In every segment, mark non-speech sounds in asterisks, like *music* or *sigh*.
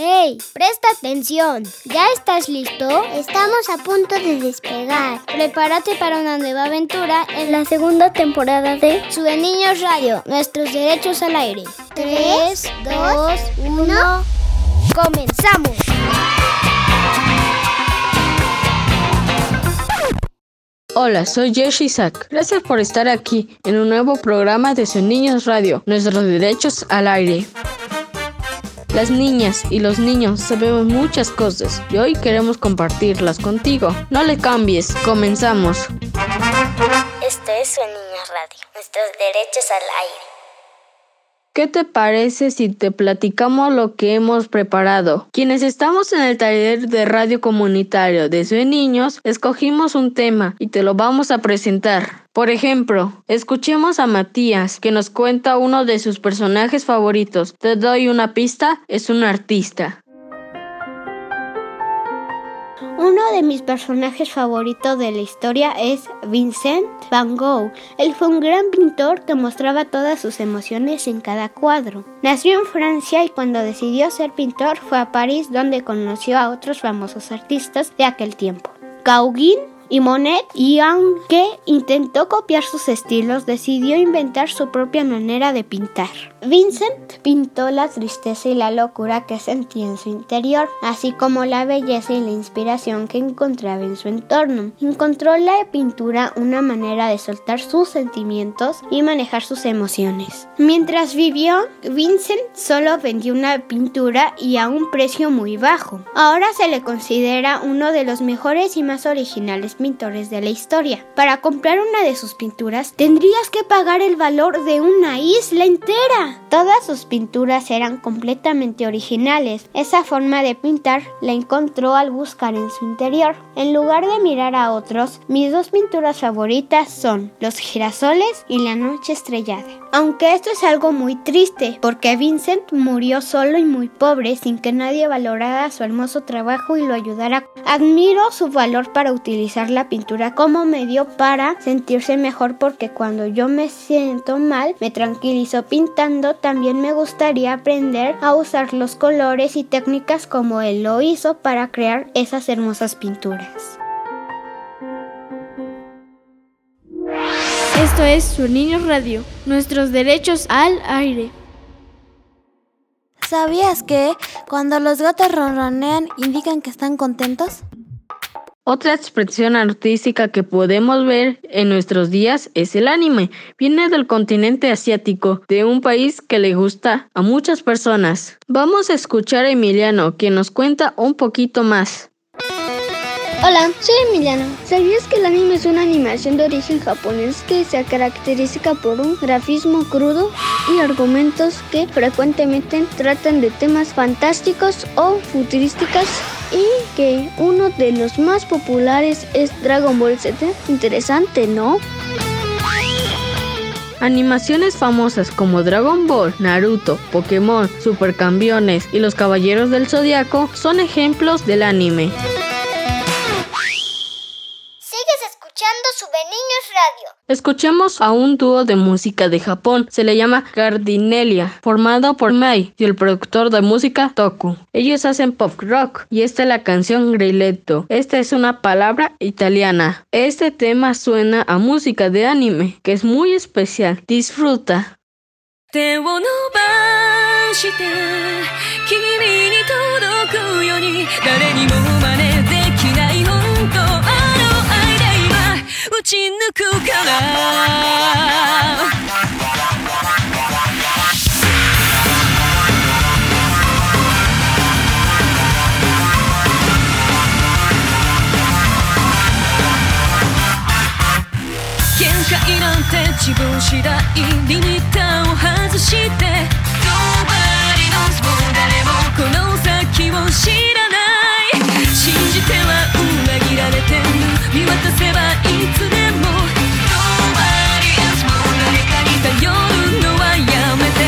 ¡Hey! Presta atención. ¿Ya estás listo? Estamos a punto de despegar. Prepárate para una nueva aventura en la segunda temporada de Sube Niños Radio, nuestros derechos al aire. 3, 2, 1. ¡Comenzamos! Hola, soy Josh Isaac. Gracias por estar aquí en un nuevo programa de Su Niños Radio, nuestros derechos al aire. Las niñas y los niños sabemos muchas cosas y hoy queremos compartirlas contigo. No le cambies, comenzamos. Esto es Su Niños Radio, nuestros derechos al aire. ¿Qué te parece si te platicamos lo que hemos preparado? Quienes estamos en el taller de radio comunitario de Niños, escogimos un tema y te lo vamos a presentar. Por ejemplo, escuchemos a Matías, que nos cuenta uno de sus personajes favoritos. Te doy una pista, es un artista. Uno de mis personajes favoritos de la historia es Vincent Van Gogh. Él fue un gran pintor que mostraba todas sus emociones en cada cuadro. Nació en Francia y cuando decidió ser pintor fue a París donde conoció a otros famosos artistas de aquel tiempo. Gauguin y Monet, y aunque intentó copiar sus estilos, decidió inventar su propia manera de pintar. Vincent pintó la tristeza y la locura que sentía en su interior, así como la belleza y la inspiración que encontraba en su entorno. Encontró la pintura una manera de soltar sus sentimientos y manejar sus emociones. Mientras vivió, Vincent solo vendió una pintura y a un precio muy bajo. Ahora se le considera uno de los mejores y más originales pintores de la historia. Para comprar una de sus pinturas tendrías que pagar el valor de una isla entera. Todas sus pinturas eran completamente originales. Esa forma de pintar la encontró al buscar en su interior. En lugar de mirar a otros, mis dos pinturas favoritas son Los girasoles y La noche estrellada. Aunque esto es algo muy triste, porque Vincent murió solo y muy pobre sin que nadie valorara su hermoso trabajo y lo ayudara. Admiro su valor para utilizar la pintura como medio para sentirse mejor porque cuando yo me siento mal me tranquilizo pintando. También me gustaría aprender a usar los colores y técnicas como él lo hizo para crear esas hermosas pinturas. Esto es Su Niño Radio, nuestros derechos al aire. ¿Sabías que cuando los gatos ronronean indican que están contentos? Otra expresión artística que podemos ver en nuestros días es el anime. Viene del continente asiático, de un país que le gusta a muchas personas. Vamos a escuchar a Emiliano, quien nos cuenta un poquito más. Hola, soy Emiliano. ¿Sabías que el anime es una animación de origen japonés que se caracteriza por un grafismo crudo y argumentos que frecuentemente tratan de temas fantásticos o futurísticos? Y que uno de los más populares es Dragon Ball Z. Interesante, ¿no? Animaciones famosas como Dragon Ball, Naruto, Pokémon, Supercampeones y los Caballeros del Zodiaco son ejemplos del anime. Escuchemos a un dúo de música de Japón, se le llama Gardinelia, formado por Mai y el productor de música Toku. Ellos hacen pop rock y esta es la canción Grilletto. Esta es una palabra italiana. Este tema suena a música de anime, que es muy especial. Disfruta. 打ち抜くから。界なんて自分次第リミッターを外して。Nobody knows もう誰もこの先を知らない。信じては遮られて見渡せばいつでも Nobody else も誰かに頼るのはやめて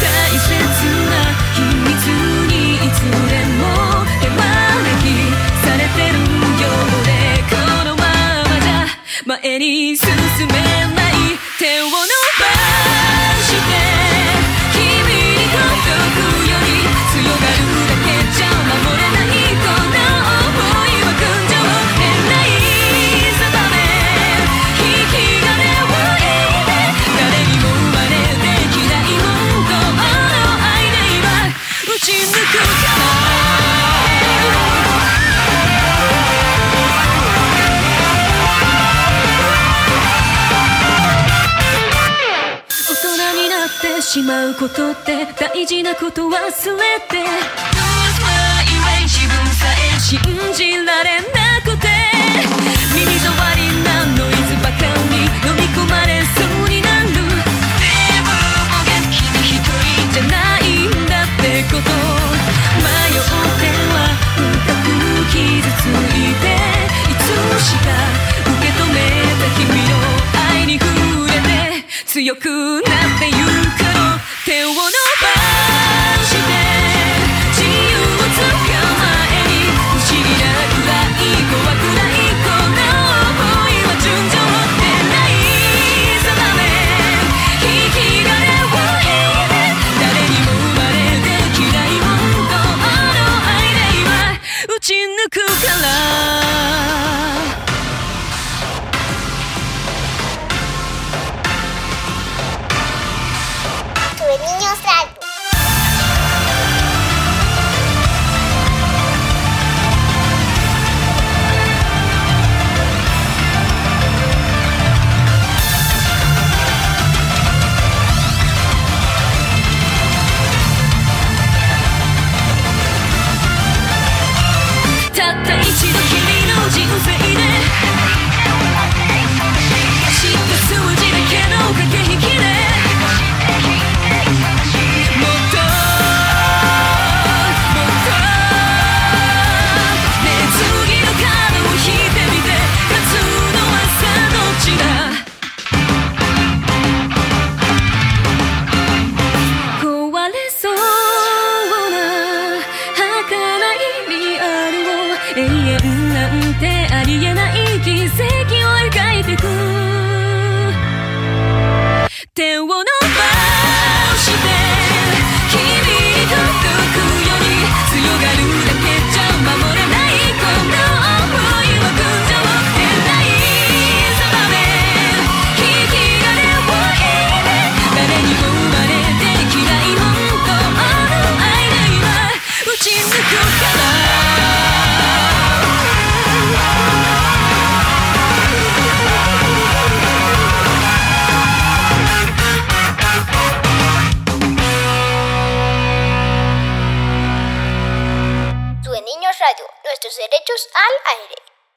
大切な秘密にいつでも手招きされてるようでこのままじゃ前に進めってしまうことって大事なこと忘れて。自分さえ信じられなくて。耳障りなノイズばかり飲み込まれそうになる。でも君一人じゃないんだってこと。迷っては深く傷ついて。いつしか受け止めた君の愛に触れて。強くなっ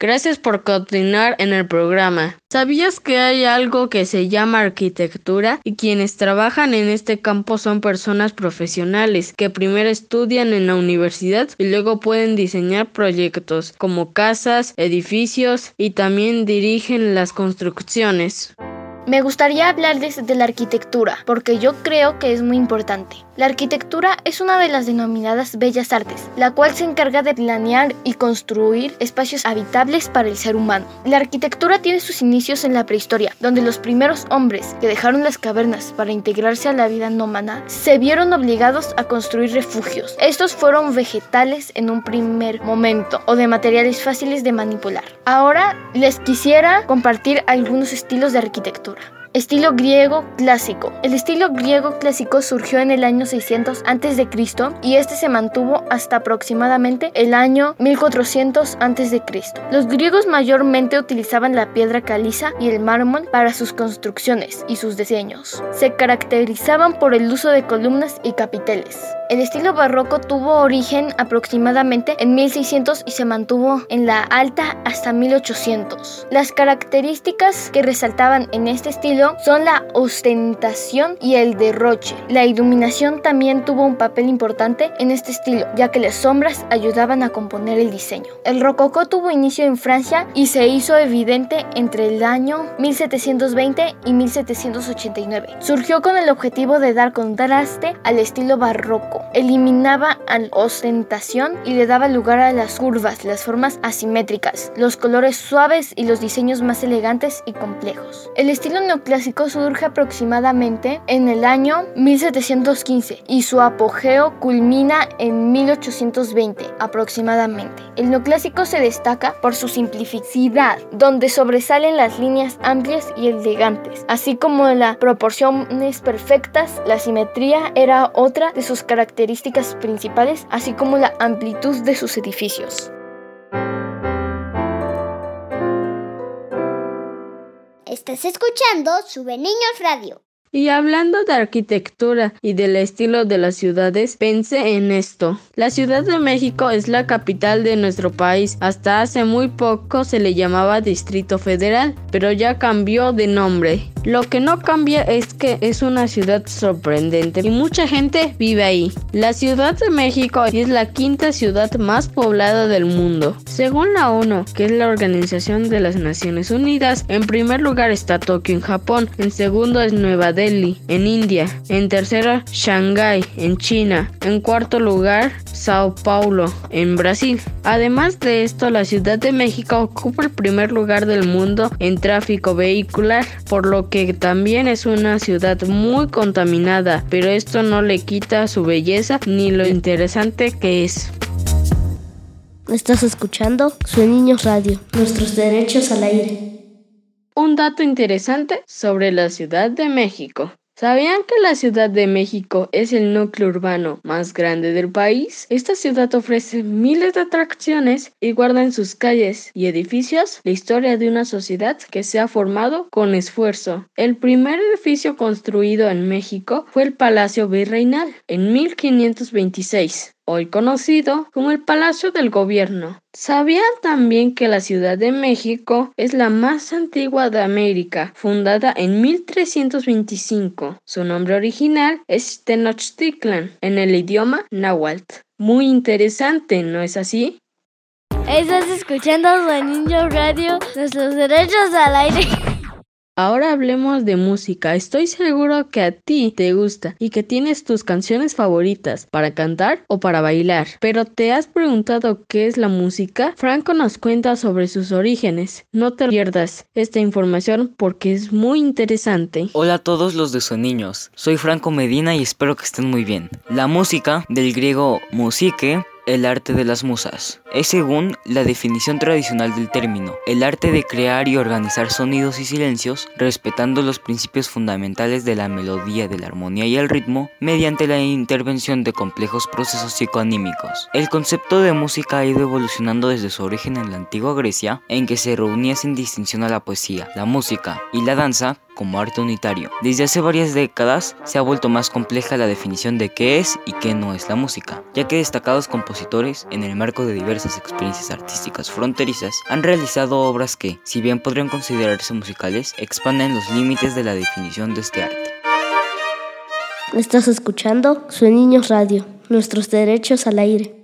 Gracias por continuar en el programa. ¿Sabías que hay algo que se llama arquitectura y quienes trabajan en este campo son personas profesionales que primero estudian en la universidad y luego pueden diseñar proyectos como casas, edificios y también dirigen las construcciones? Me gustaría hablarles de la arquitectura, porque yo creo que es muy importante. La arquitectura es una de las denominadas bellas artes, la cual se encarga de planear y construir espacios habitables para el ser humano. La arquitectura tiene sus inicios en la prehistoria, donde los primeros hombres que dejaron las cavernas para integrarse a la vida nómada se vieron obligados a construir refugios. Estos fueron vegetales en un primer momento o de materiales fáciles de manipular. Ahora les quisiera compartir algunos estilos de arquitectura. Estilo griego clásico. El estilo griego clásico surgió en el año 600 a.C. y este se mantuvo hasta aproximadamente el año 1400 a.C. Los griegos mayormente utilizaban la piedra caliza y el mármol para sus construcciones y sus diseños. Se caracterizaban por el uso de columnas y capiteles. El estilo barroco tuvo origen aproximadamente en 1600 y se mantuvo en la alta hasta 1800. Las características que resaltaban en este estilo son la ostentación y el derroche. La iluminación también tuvo un papel importante en este estilo, ya que las sombras ayudaban a componer el diseño. El rococó tuvo inicio en Francia y se hizo evidente entre el año 1720 y 1789. Surgió con el objetivo de dar contraste al estilo barroco. Eliminaba la ostentación y le daba lugar a las curvas, las formas asimétricas, los colores suaves y los diseños más elegantes y complejos. El estilo neoclásico neoclásico surge aproximadamente en el año 1715 y su apogeo culmina en 1820 aproximadamente. El neoclásico se destaca por su simplicidad, donde sobresalen las líneas amplias y elegantes, así como las proporciones perfectas, la simetría era otra de sus características principales, así como la amplitud de sus edificios. Estás escuchando Sube Niños Radio. Y hablando de arquitectura y del estilo de las ciudades, pensé en esto. La Ciudad de México es la capital de nuestro país. Hasta hace muy poco se le llamaba Distrito Federal, pero ya cambió de nombre. Lo que no cambia es que es una ciudad sorprendente y mucha gente vive ahí. La Ciudad de México es la quinta ciudad más poblada del mundo. Según la ONU, que es la Organización de las Naciones Unidas, en primer lugar está Tokio en Japón, en segundo es Nueva Delhi en India, en tercero Shanghái en China, en cuarto lugar Sao Paulo en Brasil. Además de esto, la Ciudad de México ocupa el primer lugar del mundo en tráfico vehicular, por lo que también es una ciudad muy contaminada, pero esto no le quita su belleza ni lo interesante que es. Estás escuchando Su Niños Radio, nuestros derechos al aire. Un dato interesante sobre la Ciudad de México. ¿Sabían que la Ciudad de México es el núcleo urbano más grande del país? Esta ciudad ofrece miles de atracciones y guarda en sus calles y edificios la historia de una sociedad que se ha formado con esfuerzo. El primer edificio construido en México fue el Palacio Virreinal en 1526 hoy conocido como el Palacio del Gobierno. ¿Sabían también que la Ciudad de México es la más antigua de América, fundada en 1325? Su nombre original es Tenochtitlan, en el idioma náhuatl. Muy interesante, ¿no es así? Estás escuchando Niño Radio, nuestros derechos al aire. *laughs* Ahora hablemos de música. Estoy seguro que a ti te gusta y que tienes tus canciones favoritas para cantar o para bailar. Pero ¿te has preguntado qué es la música? Franco nos cuenta sobre sus orígenes. No te pierdas esta información porque es muy interesante. Hola a todos los de Niños. Soy Franco Medina y espero que estén muy bien. La música, del griego musique, el arte de las musas. Es según la definición tradicional del término, el arte de crear y organizar sonidos y silencios, respetando los principios fundamentales de la melodía, de la armonía y el ritmo, mediante la intervención de complejos procesos psicoanímicos. El concepto de música ha ido evolucionando desde su origen en la antigua Grecia, en que se reunía sin distinción a la poesía, la música y la danza como arte unitario. Desde hace varias décadas se ha vuelto más compleja la definición de qué es y qué no es la música, ya que destacados compositores, en el marco de diversas experiencias artísticas fronterizas, han realizado obras que, si bien podrían considerarse musicales, expanden los límites de la definición de este arte. Estás escuchando Su Niños Radio, nuestros derechos al aire.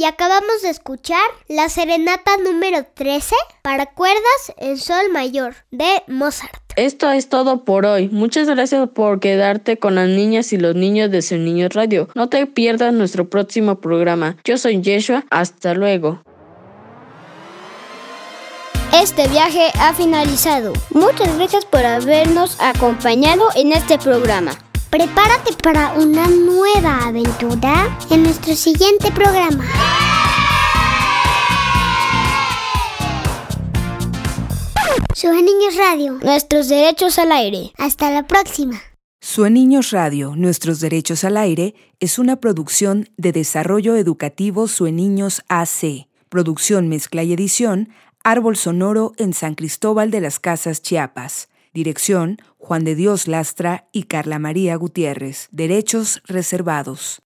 Y acabamos de escuchar la serenata número 13 para cuerdas en sol mayor de Mozart. Esto es todo por hoy. Muchas gracias por quedarte con las niñas y los niños de Su Niños Radio. No te pierdas nuestro próximo programa. Yo soy Yeshua. Hasta luego. Este viaje ha finalizado. Muchas gracias por habernos acompañado en este programa. Prepárate para una nueva aventura en nuestro siguiente programa. Sube Niños Radio, nuestros derechos al aire. Hasta la próxima. Sue Niños Radio, Nuestros Derechos al Aire es una producción de Desarrollo Educativo Sue Niños AC. Producción, mezcla y edición, Árbol Sonoro en San Cristóbal de las Casas, Chiapas. Dirección, Juan de Dios Lastra y Carla María Gutiérrez. Derechos reservados.